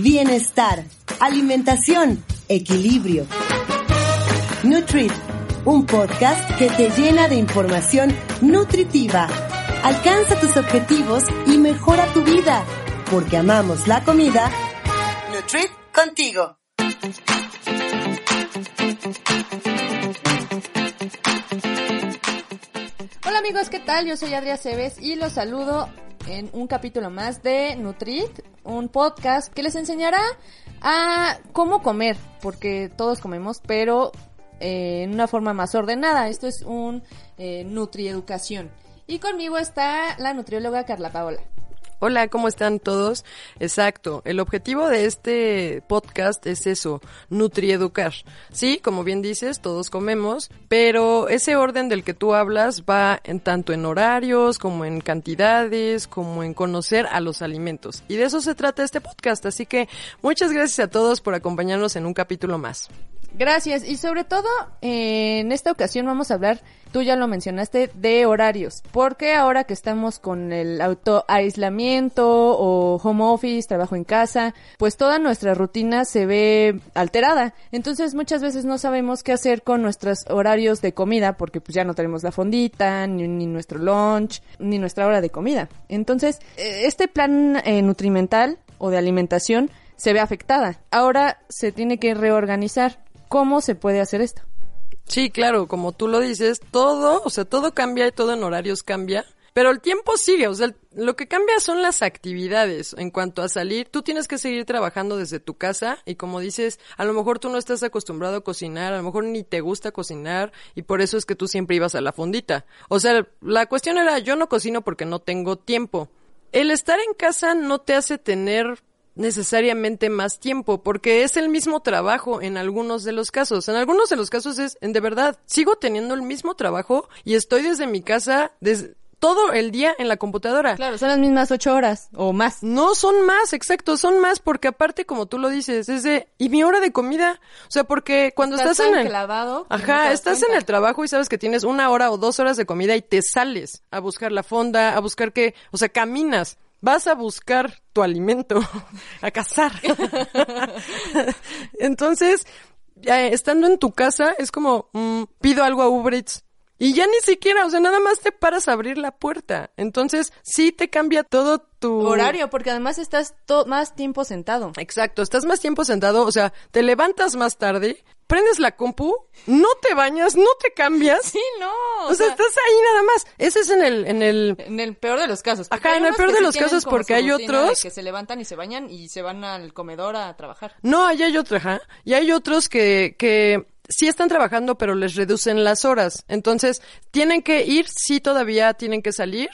Bienestar, alimentación, equilibrio. Nutrit, un podcast que te llena de información nutritiva. Alcanza tus objetivos y mejora tu vida, porque amamos la comida. Nutrit contigo. Hola amigos, ¿qué tal? Yo soy Adria Cebes y los saludo en un capítulo más de Nutrit, un podcast que les enseñará a cómo comer, porque todos comemos, pero eh, en una forma más ordenada. Esto es un eh, Nutrieducación. Y conmigo está la nutrióloga Carla Paola. Hola, ¿cómo están todos? Exacto, el objetivo de este podcast es eso, nutrieducar. Sí, como bien dices, todos comemos, pero ese orden del que tú hablas va en tanto en horarios, como en cantidades, como en conocer a los alimentos. Y de eso se trata este podcast, así que muchas gracias a todos por acompañarnos en un capítulo más. Gracias. Y sobre todo, eh, en esta ocasión vamos a hablar, tú ya lo mencionaste, de horarios. Porque ahora que estamos con el auto aislamiento o home office, trabajo en casa, pues toda nuestra rutina se ve alterada. Entonces muchas veces no sabemos qué hacer con nuestros horarios de comida porque pues ya no tenemos la fondita, ni, ni nuestro lunch, ni nuestra hora de comida. Entonces, eh, este plan eh, nutrimental o de alimentación se ve afectada. Ahora se tiene que reorganizar. ¿Cómo se puede hacer esto? Sí, claro, como tú lo dices, todo, o sea, todo cambia y todo en horarios cambia. Pero el tiempo sigue, o sea, lo que cambia son las actividades. En cuanto a salir, tú tienes que seguir trabajando desde tu casa y como dices, a lo mejor tú no estás acostumbrado a cocinar, a lo mejor ni te gusta cocinar y por eso es que tú siempre ibas a la fondita. O sea, la cuestión era yo no cocino porque no tengo tiempo. El estar en casa no te hace tener necesariamente más tiempo, porque es el mismo trabajo en algunos de los casos. En algunos de los casos es, en de verdad, sigo teniendo el mismo trabajo y estoy desde mi casa, desde todo el día en la computadora. Claro, son las mismas ocho horas o más. No, son más, exacto, son más, porque aparte, como tú lo dices, es de, ¿y mi hora de comida? O sea, porque cuando estás, en el... clavado. Ajá, estás en el trabajo y sabes que tienes una hora o dos horas de comida y te sales a buscar la fonda, a buscar que, o sea, caminas vas a buscar tu alimento, a cazar. Entonces, estando en tu casa, es como, mm, pido algo a Uber Eats. Y ya ni siquiera, o sea, nada más te paras a abrir la puerta. Entonces, sí te cambia todo tu horario, porque además estás más tiempo sentado. Exacto, estás más tiempo sentado, o sea, te levantas más tarde, prendes la compu, no te bañas, no te cambias. Sí, no. O, sea, estás ahí nada más. Ese es en el, en el... En el peor de los casos. Ajá, en el peor de los casos porque hay otros... Que se levantan y se bañan y se van al comedor a trabajar. No, ahí hay otro, ajá. Y hay otros que, que sí están trabajando, pero les reducen las horas. Entonces, tienen que ir, sí todavía tienen que salir,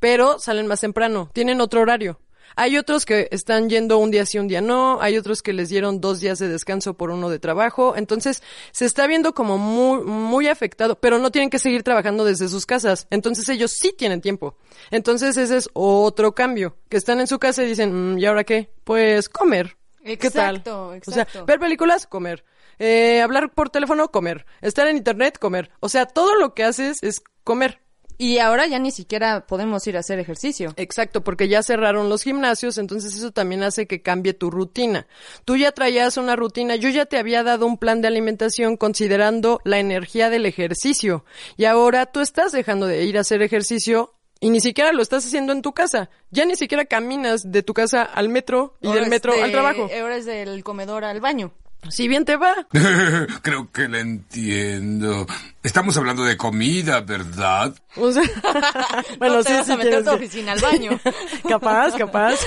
pero salen más temprano, tienen otro horario. Hay otros que están yendo un día sí, un día no, hay otros que les dieron dos días de descanso por uno de trabajo, entonces se está viendo como muy, muy afectado, pero no tienen que seguir trabajando desde sus casas, entonces ellos sí tienen tiempo. Entonces ese es otro cambio, que están en su casa y dicen, mm, ¿y ahora qué? Pues comer. ¿Qué tal? Exacto. O sea, ver películas, comer. Eh, hablar por teléfono, comer. Estar en internet, comer. O sea, todo lo que haces es comer. Y ahora ya ni siquiera podemos ir a hacer ejercicio. Exacto, porque ya cerraron los gimnasios, entonces eso también hace que cambie tu rutina. Tú ya traías una rutina, yo ya te había dado un plan de alimentación considerando la energía del ejercicio. Y ahora tú estás dejando de ir a hacer ejercicio y ni siquiera lo estás haciendo en tu casa. Ya ni siquiera caminas de tu casa al metro y del metro al trabajo. Ahora es del comedor al baño. Si bien te va. Creo que la entiendo. Estamos hablando de comida, ¿verdad? O sea, bueno, no sí, te vas sí a meter tu oficina al baño. capaz, capaz.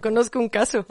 Conozco un caso.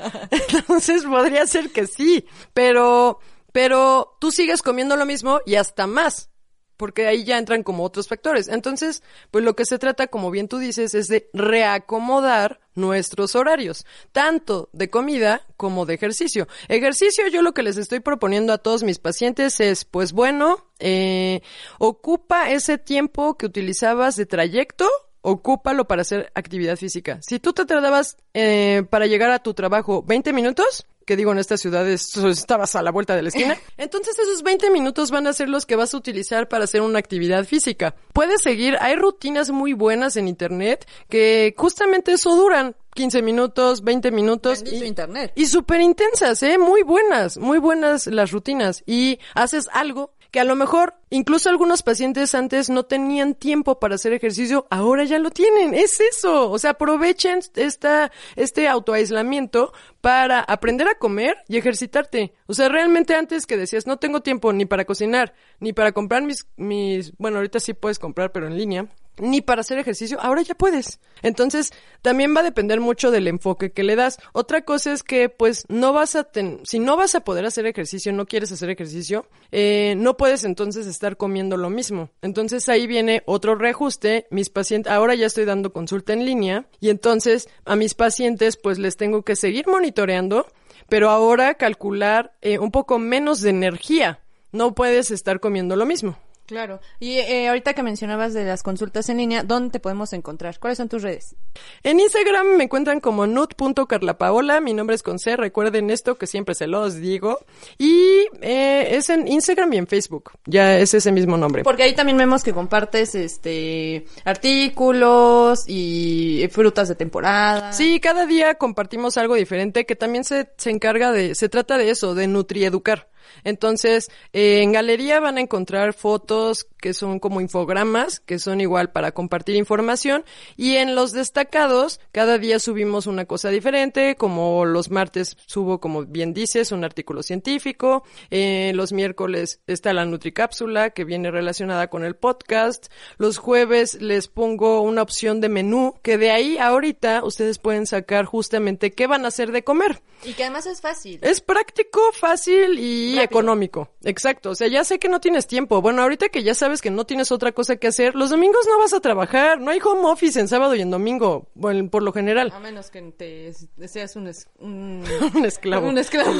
Entonces podría ser que sí, pero pero tú sigues comiendo lo mismo y hasta más. Porque ahí ya entran como otros factores. Entonces, pues lo que se trata, como bien tú dices, es de reacomodar nuestros horarios, tanto de comida como de ejercicio. Ejercicio, yo lo que les estoy proponiendo a todos mis pacientes es, pues bueno, eh, ocupa ese tiempo que utilizabas de trayecto ocúpalo para hacer actividad física. Si tú te tardabas eh, para llegar a tu trabajo 20 minutos, que digo en estas ciudades estabas a la vuelta de la esquina, entonces esos 20 minutos van a ser los que vas a utilizar para hacer una actividad física. Puedes seguir, hay rutinas muy buenas en internet que justamente eso duran. 15 minutos, 20 minutos. y, internet. Y súper intensas, ¿eh? Muy buenas, muy buenas las rutinas. Y haces algo que a lo mejor incluso algunos pacientes antes no tenían tiempo para hacer ejercicio, ahora ya lo tienen. Es eso. O sea, aprovechen esta, este autoaislamiento para aprender a comer y ejercitarte. O sea, realmente antes que decías, no tengo tiempo ni para cocinar, ni para comprar mis, mis, bueno, ahorita sí puedes comprar, pero en línea, ni para hacer ejercicio, ahora ya puedes. Entonces, también va a depender mucho del enfoque que le das. Otra cosa es que, pues, no vas a tener, si no vas a poder hacer ejercicio, no quieres hacer ejercicio, eh, no puedes entonces estar comiendo lo mismo. Entonces, ahí viene otro reajuste. Mis pacientes, ahora ya estoy dando consulta en línea y entonces a mis pacientes, pues, les tengo que seguir monitoreando, pero ahora calcular eh, un poco menos de energía. No puedes estar comiendo lo mismo. Claro. Y eh, ahorita que mencionabas de las consultas en línea, ¿dónde te podemos encontrar? ¿Cuáles son tus redes? En Instagram me encuentran como nut.carlapaola. Mi nombre es Conce. Recuerden esto que siempre se los digo. Y eh, es en Instagram y en Facebook. Ya es ese mismo nombre. Porque ahí también vemos que compartes este artículos y frutas de temporada. Sí, cada día compartimos algo diferente que también se, se encarga de, se trata de eso, de nutrieducar. Entonces, eh, en galería van a encontrar fotos que son como infogramas, que son igual para compartir información. Y en los destacados, cada día subimos una cosa diferente, como los martes subo, como bien dices, un artículo científico. Eh, los miércoles está la Nutricápsula, que viene relacionada con el podcast. Los jueves les pongo una opción de menú, que de ahí ahorita ustedes pueden sacar justamente qué van a hacer de comer. Y que además es fácil. Es práctico, fácil y económico. Exacto. O sea, ya sé que no tienes tiempo. Bueno, ahorita que ya sabes que no tienes otra cosa que hacer, los domingos no vas a trabajar. No hay home office en sábado y en domingo, bueno, por lo general. A menos que te seas un, un, un esclavo. Un esclavo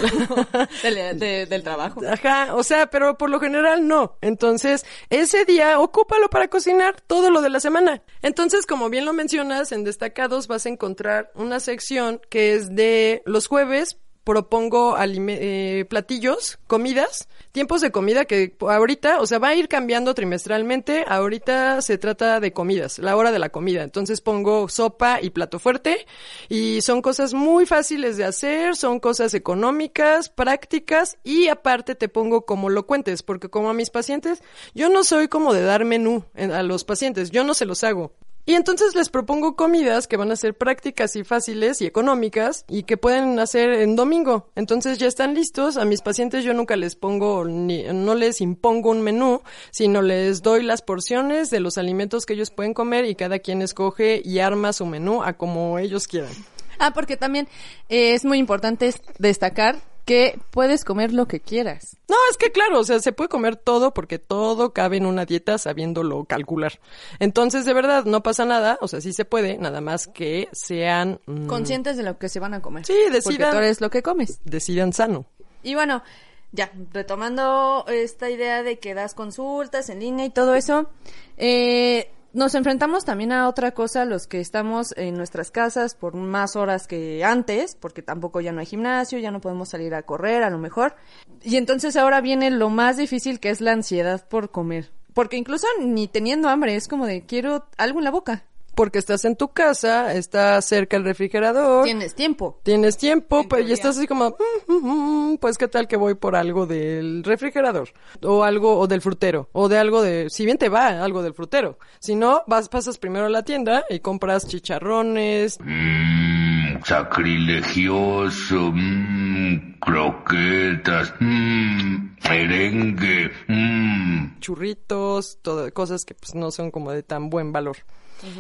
del, del trabajo. Ajá. O sea, pero por lo general no. Entonces, ese día ocúpalo para cocinar todo lo de la semana. Entonces, como bien lo mencionas, en destacados vas a encontrar una sección que es de los jueves propongo eh, platillos, comidas, tiempos de comida que ahorita, o sea, va a ir cambiando trimestralmente. Ahorita se trata de comidas, la hora de la comida. Entonces pongo sopa y plato fuerte y son cosas muy fáciles de hacer, son cosas económicas, prácticas y aparte te pongo como lo cuentes, porque como a mis pacientes, yo no soy como de dar menú a los pacientes, yo no se los hago. Y entonces les propongo comidas que van a ser prácticas y fáciles y económicas y que pueden hacer en domingo. Entonces ya están listos. A mis pacientes yo nunca les pongo ni, no les impongo un menú, sino les doy las porciones de los alimentos que ellos pueden comer y cada quien escoge y arma su menú a como ellos quieran. Ah, porque también eh, es muy importante destacar que puedes comer lo que quieras. No, es que claro, o sea, se puede comer todo porque todo cabe en una dieta sabiéndolo calcular. Entonces, de verdad, no pasa nada, o sea, sí se puede, nada más que sean... Mm, Conscientes de lo que se van a comer. Sí, decidan... Porque tú eres lo que comes. Decidan sano. Y bueno, ya, retomando esta idea de que das consultas en línea y todo eso, eh, nos enfrentamos también a otra cosa los que estamos en nuestras casas por más horas que antes, porque tampoco ya no hay gimnasio, ya no podemos salir a correr a lo mejor. Y entonces ahora viene lo más difícil que es la ansiedad por comer. Porque incluso ni teniendo hambre es como de quiero algo en la boca porque estás en tu casa, estás cerca del refrigerador. Tienes tiempo. Tienes tiempo, pero y estás así como, mm, mm, mm, pues qué tal que voy por algo del refrigerador o algo o del frutero o de algo de, si bien te va algo del frutero, si no vas pasas primero a la tienda y compras chicharrones. Mmm, sacrilegioso, mmm, croquetas, mmm, merengue, mmm. churritos, todo, cosas que pues no son como de tan buen valor.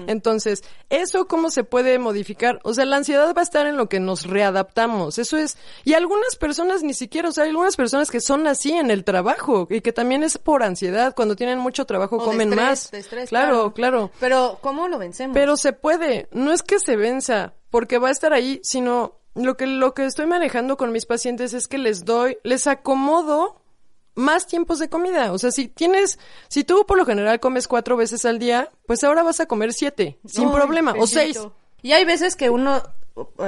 Entonces, ¿eso cómo se puede modificar? O sea, la ansiedad va a estar en lo que nos readaptamos. Eso es. Y algunas personas ni siquiera, o sea, hay algunas personas que son así en el trabajo y que también es por ansiedad. Cuando tienen mucho trabajo O de comen estrés, más. de estrés, claro, claro. Pero, ¿cómo lo vencemos? Pero se puede, no es que se venza, porque va a estar ahí, sino lo que lo que estoy manejando con mis pacientes es que les doy, les acomodo más tiempos de comida. O sea, si tienes, si tú por lo general comes cuatro veces al día, pues ahora vas a comer siete, sin Ay, problema, o seis. Y hay veces que uno,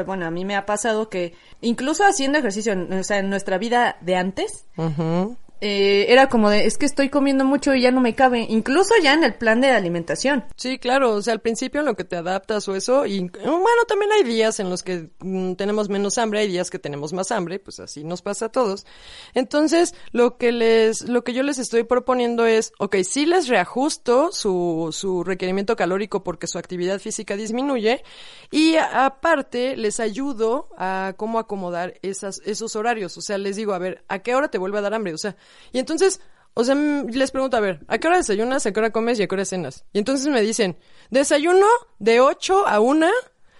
bueno, a mí me ha pasado que incluso haciendo ejercicio, o sea, en nuestra vida de antes, Ujú. Eh, era como de, es que estoy comiendo mucho y ya no me cabe, incluso ya en el plan de alimentación. Sí, claro, o sea, al principio en lo que te adaptas o eso, y bueno, también hay días en los que mm, tenemos menos hambre, hay días que tenemos más hambre, pues así nos pasa a todos. Entonces, lo que les, lo que yo les estoy proponiendo es, ok, sí les reajusto su, su requerimiento calórico porque su actividad física disminuye, y aparte les ayudo a cómo acomodar esas, esos horarios, o sea, les digo, a ver, ¿a qué hora te vuelve a dar hambre? O sea, y entonces, o sea, mm, les pregunto, a ver, ¿a qué hora desayunas, a qué hora comes y a qué hora cenas? Y entonces me dicen, desayuno de 8 a 1,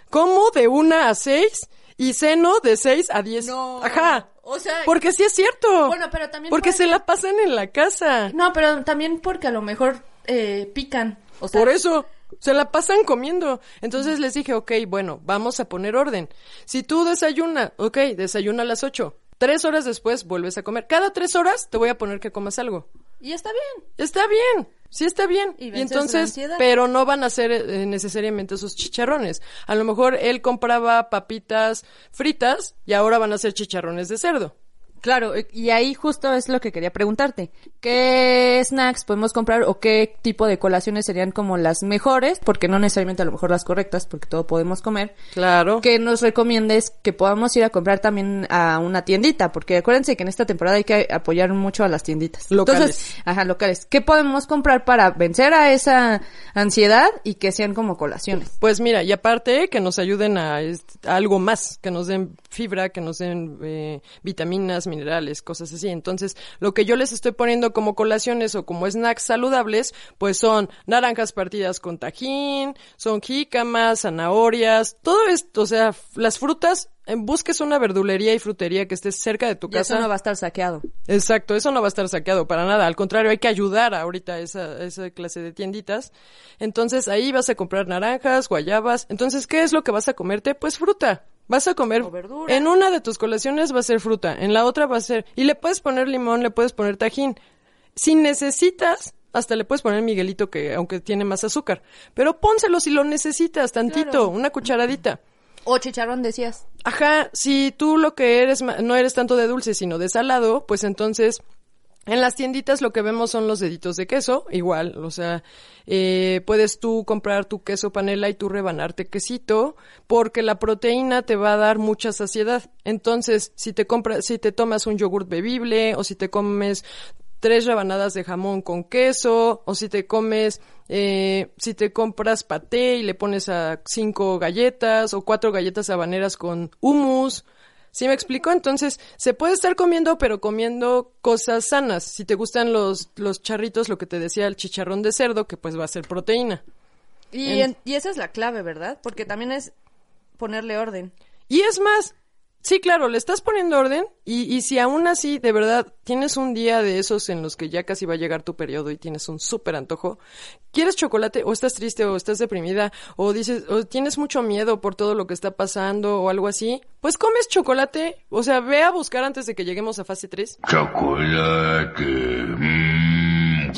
como de 1 a 6 y ceno de 6 a 10. No, Ajá. o sea- Porque sí es cierto. Bueno, pero también Porque se la pasan en la casa. No, pero también porque a lo mejor eh, pican. O sea, Por eso. Se la pasan comiendo. Entonces les dije, ok, bueno, vamos a poner orden. Si tú desayuna, ok, desayuna a las 8. Tres horas después vuelves a comer. Cada tres horas te voy a poner que comas algo. Y está bien. Está bien, sí está bien. Y entonces, pero no van a ser eh, necesariamente esos chicharrones. A lo mejor él compraba papitas fritas y ahora van a ser chicharrones de cerdo. Claro, y ahí justo es lo que quería preguntarte. ¿Qué snacks podemos comprar o qué tipo de colaciones serían como las mejores? Porque no necesariamente a lo mejor las correctas, porque todo podemos comer. Claro. Que nos recomiendes que podamos ir a comprar también a una tiendita, porque acuérdense que en esta temporada hay que apoyar mucho a las tienditas. Locales. Entonces, ajá, locales. ¿Qué podemos comprar para vencer a esa ansiedad y que sean como colaciones? Pues mira, y aparte que nos ayuden a, a algo más, que nos den fibra, que nos den eh, vitaminas, minerales, cosas así. Entonces, lo que yo les estoy poniendo como colaciones o como snacks saludables, pues son naranjas partidas con tajín, son jícamas, zanahorias, todo esto, o sea, las frutas, eh, busques una verdulería y frutería que esté cerca de tu casa. eso no va a estar saqueado. Exacto, eso no va a estar saqueado para nada. Al contrario, hay que ayudar ahorita a esa, a esa clase de tienditas. Entonces ahí vas a comprar naranjas, guayabas. Entonces, ¿qué es lo que vas a comerte? Pues fruta. Vas a comer. O verdura. En una de tus colaciones va a ser fruta, en la otra va a ser. Y le puedes poner limón, le puedes poner tajín. Si necesitas, hasta le puedes poner Miguelito, que aunque tiene más azúcar. Pero pónselo si lo necesitas, tantito, Claro. una cucharadita. O chicharrón decías. Ajá, si tú lo que eres no eres tanto de dulce, sino de salado, pues entonces en las tienditas lo que vemos son los deditos de queso, igual, o sea, eh, puedes tú comprar tu queso panela y tú rebanarte quesito, porque la proteína te va a dar mucha saciedad. Entonces, si te compras, si te tomas un yogurt bebible o si te comes tres rebanadas de jamón con queso, o si te comes, eh, si te compras paté y le pones a cinco galletas, o cuatro galletas habaneras con hummus. ¿Sí me explico? Entonces, se puede estar comiendo, pero comiendo cosas sanas. Si te gustan los, los charritos, lo que te decía, el chicharrón de cerdo, que pues va a ser proteína. Y, En- en- y esa es la clave, ¿verdad? Porque también es ponerle orden. Y es más, sí, claro, le estás poniendo orden y, y si aún así, de verdad, tienes un día de esos en los que ya casi va a llegar tu periodo y tienes un súper antojo, quieres chocolate o estás triste o estás deprimida o dices, o tienes mucho miedo por todo lo que está pasando o algo así, pues comes chocolate, o sea, ve a buscar antes de que lleguemos a fase 3. Chocolate. mm.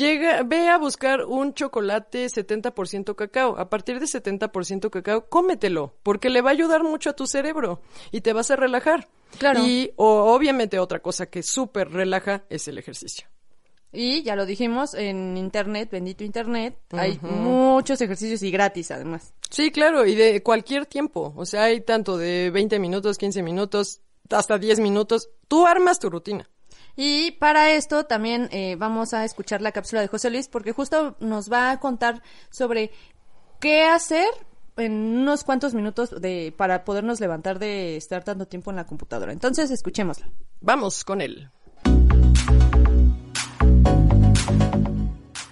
Llega, ve a buscar un chocolate 70% cacao. A partir de 70% cacao, cómetelo, porque le va a ayudar mucho a tu cerebro y te vas a relajar. Claro. Y o- obviamente otra cosa que súper relaja es el ejercicio. Y ya lo dijimos, en internet, bendito internet, hay muchos ejercicios y gratis además. Sí, claro, y de cualquier tiempo. O sea, hay tanto de 20 minutos, 15 minutos, hasta 10 minutos. Tú armas tu rutina. Y para esto también eh, vamos a escuchar la cápsula de José Luis porque justo nos va a contar sobre qué hacer en unos cuantos minutos de para podernos levantar de estar tanto tiempo en la computadora. Entonces, escuchémosla. Vamos con él.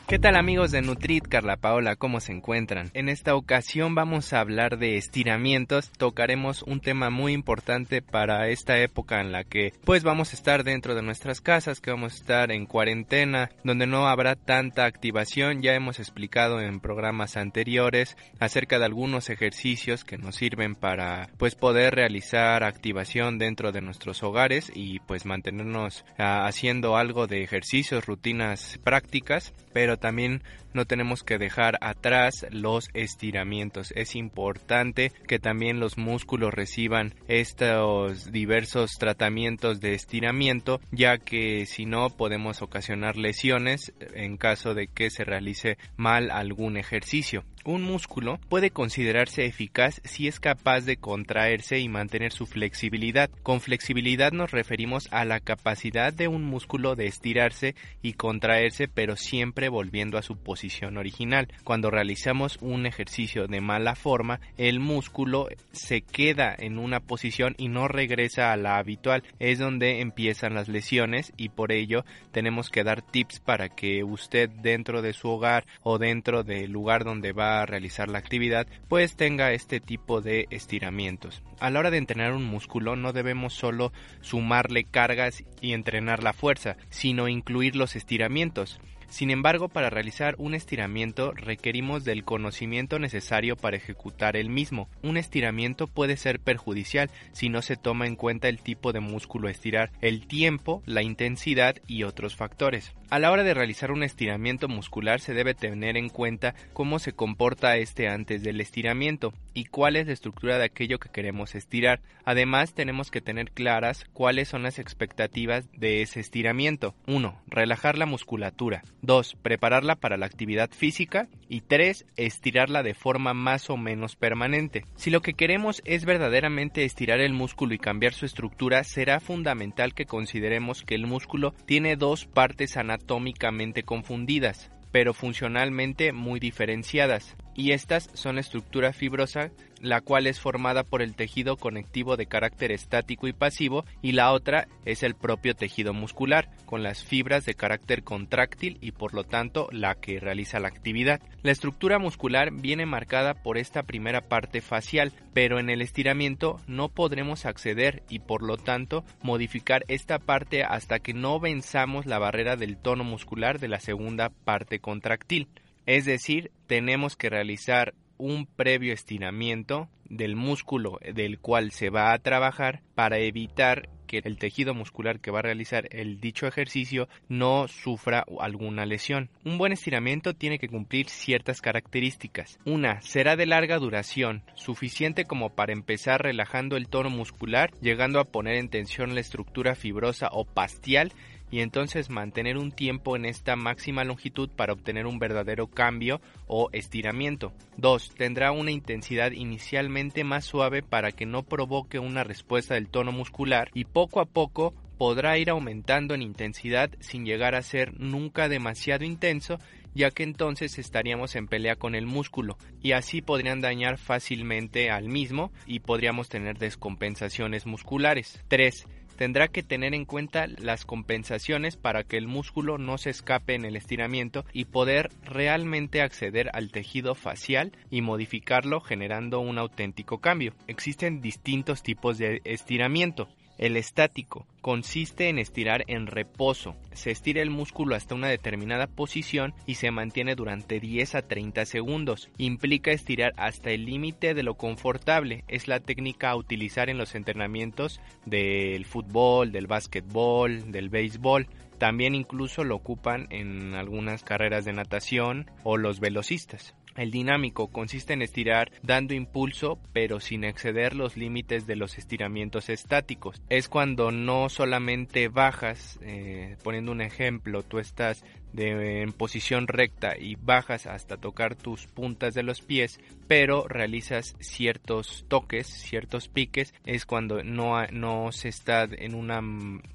¿Qué tal amigos de Nutrit, Carla Paola? ¿Cómo se encuentran? En esta ocasión vamos a hablar de estiramientos. Tocaremos un tema muy importante para esta época en la que pues vamos a estar dentro de nuestras casas, que vamos a estar en cuarentena, donde no habrá tanta activación. Ya hemos explicado en programas anteriores acerca de algunos ejercicios que nos sirven para pues poder realizar activación dentro de nuestros hogares y pues mantenernos uh, haciendo algo de ejercicios, rutinas prácticas, pero también no tenemos que dejar atrás los estiramientos. Es importante que también los músculos reciban estos diversos tratamientos de estiramiento, ya que si no podemos ocasionar lesiones en caso de que se realice mal algún ejercicio. Un músculo puede considerarse eficaz si es capaz de contraerse y mantener su flexibilidad. Con flexibilidad nos referimos a la capacidad de un músculo de estirarse y contraerse pero siempre volviendo a su posición original. Cuando realizamos un ejercicio de mala forma, el músculo se queda en una posición y no regresa a la habitual. Es donde empiezan las lesiones y por ello tenemos que dar tips para que usted dentro de su hogar o dentro del lugar donde va a realizar la actividad pues tenga este tipo de estiramientos. A la hora de entrenar un músculo no debemos solo sumarle cargas y entrenar la fuerza, sino incluir los estiramientos. Sin embargo, para realizar un estiramiento requerimos del conocimiento necesario para ejecutar el mismo. Un estiramiento puede ser perjudicial si no se toma en cuenta el tipo de músculo a estirar, el tiempo, la intensidad y otros factores. A la hora de realizar un estiramiento muscular se debe tener en cuenta cómo se comporta este antes del estiramiento y cuál es la estructura de aquello que queremos estirar. Además, tenemos que tener claras cuáles son las expectativas de ese estiramiento. 1. Relajar la musculatura. 2. Prepararla para la actividad física. Y 3. Estirarla de forma más o menos permanente. Si lo que queremos es verdaderamente estirar el músculo y cambiar su estructura, será fundamental que consideremos que el músculo tiene dos partes anatómicamente confundidas pero funcionalmente muy diferenciadas, y estas son la estructura fibrosa, la cual es formada por el tejido conectivo de carácter estático y pasivo, y la otra es el propio tejido muscular, con las fibras de carácter contráctil y por lo tanto la que realiza la actividad. La estructura muscular viene marcada por esta primera parte facial, pero en el estiramiento no podremos acceder y por lo tanto modificar esta parte hasta que no venzamos la barrera del tono muscular de la segunda parte contractil. Es decir, tenemos que realizar un previo estiramiento del músculo del cual se va a trabajar para evitar que el tejido muscular que va a realizar el dicho ejercicio no sufra alguna lesión. Un buen estiramiento tiene que cumplir ciertas características. Una, será de larga duración, suficiente como para empezar relajando el tono muscular, llegando a poner en tensión la estructura fibrosa o pastial y entonces mantener un tiempo en esta máxima longitud para obtener un verdadero cambio o estiramiento. 2. Tendrá una intensidad inicialmente más suave para que no provoque una respuesta del tono muscular y poco a poco podrá ir aumentando en intensidad sin llegar a ser nunca demasiado intenso ya que entonces estaríamos en pelea con el músculo y así podrían dañar fácilmente al mismo y podríamos tener descompensaciones musculares. 3 tendrá que tener en cuenta las compensaciones para que el músculo no se escape en el estiramiento y poder realmente acceder al tejido facial y modificarlo generando un auténtico cambio. Existen distintos tipos de estiramiento. El estático consiste en estirar en reposo. Se estira el músculo hasta una determinada posición y se mantiene durante 10 a 30 segundos. Implica estirar hasta el límite de lo confortable. Es la técnica a utilizar en los entrenamientos del fútbol, del básquetbol, del béisbol. También incluso lo ocupan en algunas carreras de natación o los velocistas. El dinámico consiste en estirar dando impulso pero sin exceder los límites de los estiramientos estáticos. Es cuando no solamente bajas, eh, poniendo un ejemplo, tú estás de, en posición recta y bajas hasta tocar tus puntas de los pies, pero realizas ciertos toques, ciertos piques, es cuando no, no se está en una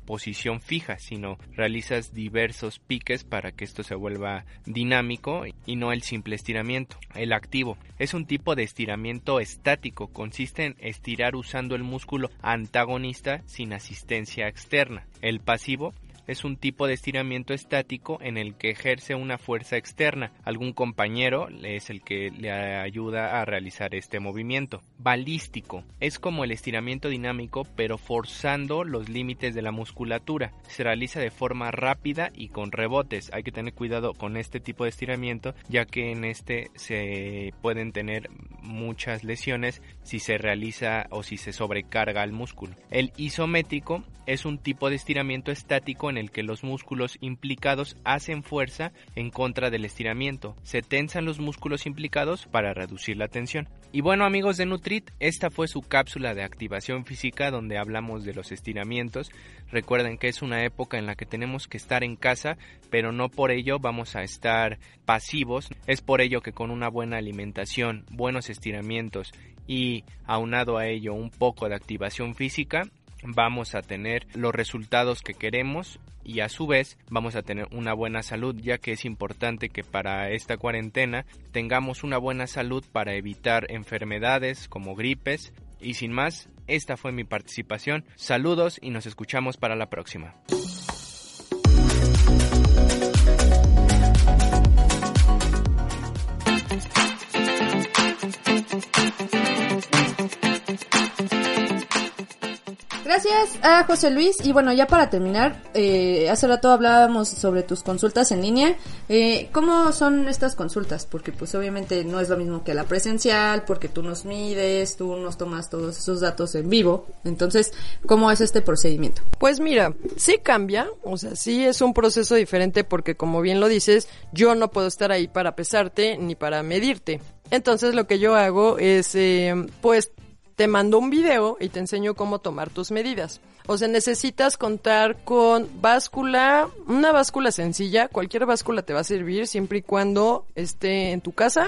posición fija, sino realizas diversos piques para que esto se vuelva dinámico y no el simple estiramiento. El activo es un tipo de estiramiento estático, consiste en estirar usando el músculo antagonista sin asistencia externa. El pasivo es un tipo de estiramiento estático en el que ejerce una fuerza externa. Algún compañero es el que le ayuda a realizar este movimiento. Balístico es como el estiramiento dinámico pero forzando los límites de la musculatura. Se realiza de forma rápida y con rebotes. Hay que tener cuidado con este tipo de estiramiento ya que en este se pueden tener muchas lesiones si se realiza o si se sobrecarga al músculo. El isométrico es un tipo de estiramiento estático en el que los músculos implicados hacen fuerza en contra del estiramiento. Se tensan los músculos implicados para reducir la tensión. Y bueno amigos de Nutrit, esta fue su cápsula de activación física donde hablamos de los estiramientos. Recuerden que es una época en la que tenemos que estar en casa, pero no por ello vamos a estar pasivos. Es por ello que con una buena alimentación, buenos estiramientos y aunado a ello un poco de activación física, vamos a tener los resultados que queremos y a su vez vamos a tener una buena salud ya que es importante que para esta cuarentena tengamos una buena salud para evitar enfermedades como gripes. Y sin más esta fue mi participación. Saludos y nos escuchamos para la próxima Gracias a José Luis. Y bueno, ya para terminar, eh, hace rato hablábamos sobre tus consultas en línea. Eh, ¿Cómo son estas consultas? Porque pues obviamente no es lo mismo que la presencial, porque tú nos mides, tú nos tomas todos esos datos en vivo. Entonces, ¿cómo es este procedimiento? Pues mira, sí cambia, o sea, sí es un proceso diferente porque como bien lo dices, yo no puedo estar ahí para pesarte ni para medirte. Entonces lo que yo hago es, eh, pues, te mando un video y te enseño cómo tomar tus medidas. O sea, necesitas contar con báscula, una báscula sencilla, cualquier báscula te va a servir siempre y cuando esté en tu casa.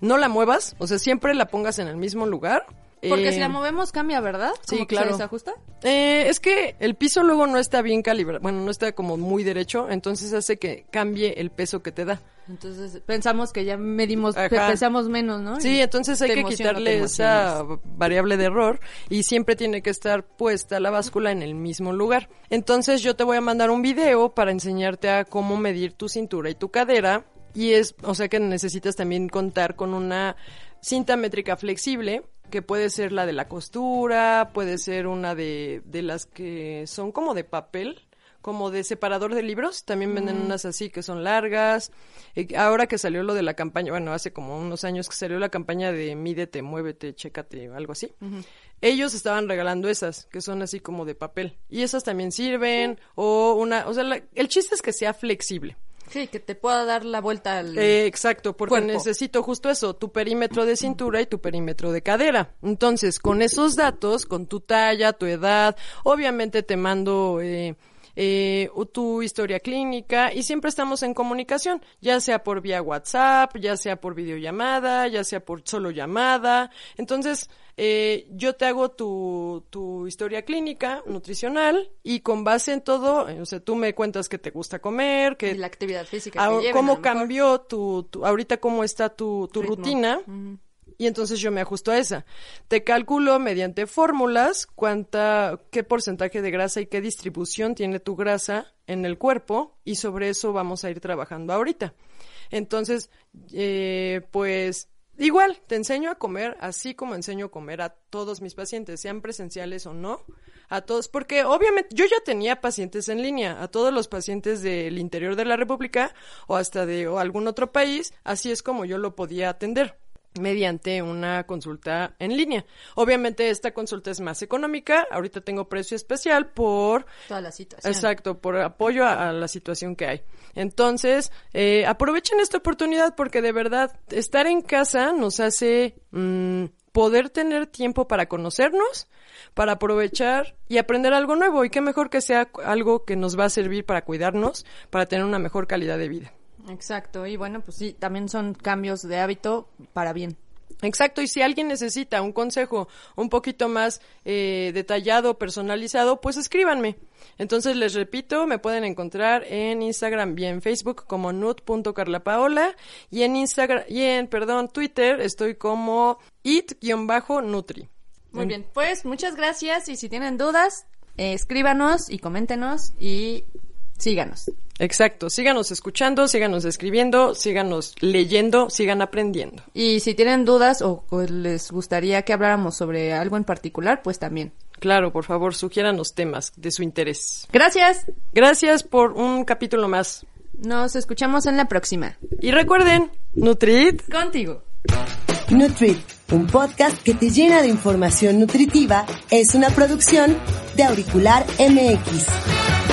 No la muevas, o sea, siempre la pongas en el mismo lugar. Porque Eh, si la movemos cambia, ¿verdad? sí, ¿Cómo que claro. ¿Se desajusta? eh, es que el piso luego no está bien calibrado, bueno, no está como muy derecho, entonces hace que cambie el peso que te da. Entonces pensamos que ya medimos, Ajá. pesamos menos, ¿no? Sí, Y entonces hay que quitarle esa variable de error y siempre tiene que estar puesta la báscula en el mismo lugar. Entonces yo te voy a mandar un video para enseñarte a cómo medir tu cintura y tu cadera y es, o sea que necesitas también contar con una cinta métrica flexible que puede ser la de la costura, puede ser una de, de las que son como de papel, como de separador de libros, también venden unas así que son largas. Eh, ahora que salió lo de la campaña, bueno, hace como unos años que salió la campaña de mídete, muévete, chécate, algo así. Ellos estaban regalando esas, que son así como de papel. Y esas también sirven, o una, o sea, la- el chiste es que sea flexible. Sí, que te pueda dar la vuelta al... Eh, exacto, porque Cuerpo. necesito justo eso, tu perímetro de cintura y tu perímetro de cadera. Entonces, con esos datos, con tu talla, tu edad, obviamente te mando eh, eh, tu historia clínica y siempre estamos en comunicación, ya sea por vía WhatsApp, ya sea por videollamada, ya sea por solo llamada. Entonces, eh, yo te hago tu, tu historia clínica, nutricional, y con base en todo, eh, o sea, tú me cuentas qué te gusta comer, qué y la actividad física Ah, que lleven, cómo cambió tu, tu- ahorita cómo está tu, tu Ritmo. rutina y entonces yo me ajusto a esa. Te calculo mediante fórmulas cuánta, qué porcentaje de grasa y qué distribución tiene tu grasa en el cuerpo y sobre eso vamos a ir trabajando ahorita. Entonces, eh, pues igual te enseño a comer así como enseño a comer a todos mis pacientes, sean presenciales o no, a todos, porque obviamente yo ya tenía pacientes en línea, a todos los pacientes del interior de la República o hasta de algún otro país, así es como yo lo podía atender mediante una consulta en línea. Obviamente esta consulta es más económica, ahorita tengo precio especial por Toda la situación. Exacto, por apoyo a, a la situación que hay. Entonces, eh, aprovechen esta oportunidad porque de verdad estar en casa nos hace mm, poder tener tiempo para conocernos, para aprovechar y aprender algo nuevo. Y qué mejor que sea algo que nos va a servir para cuidarnos, para tener una mejor calidad de vida. Exacto, y bueno, pues sí, también son cambios de hábito para bien. Exacto, y si alguien necesita un consejo un poquito más eh, detallado, personalizado, pues escríbanme. Entonces les repito, me pueden encontrar en Instagram y en Facebook como nut.carlapaola y en Instagram y en, perdón, Twitter estoy como it-nutri. Muy bien, pues muchas gracias y si tienen dudas, eh, escríbanos y coméntenos y síganos. Exacto, síganos escuchando, síganos escribiendo, síganos leyendo, sigan aprendiendo. Y si tienen dudas o, o les gustaría que habláramos sobre algo en particular, pues también. Claro, por favor, sugiéranos temas de su interés. Gracias. Gracias por un capítulo más. Nos escuchamos en la próxima. Y recuerden, Nutrit Contigo. Nutrit, un podcast que te llena de información nutritiva, es una producción de Auricular MX.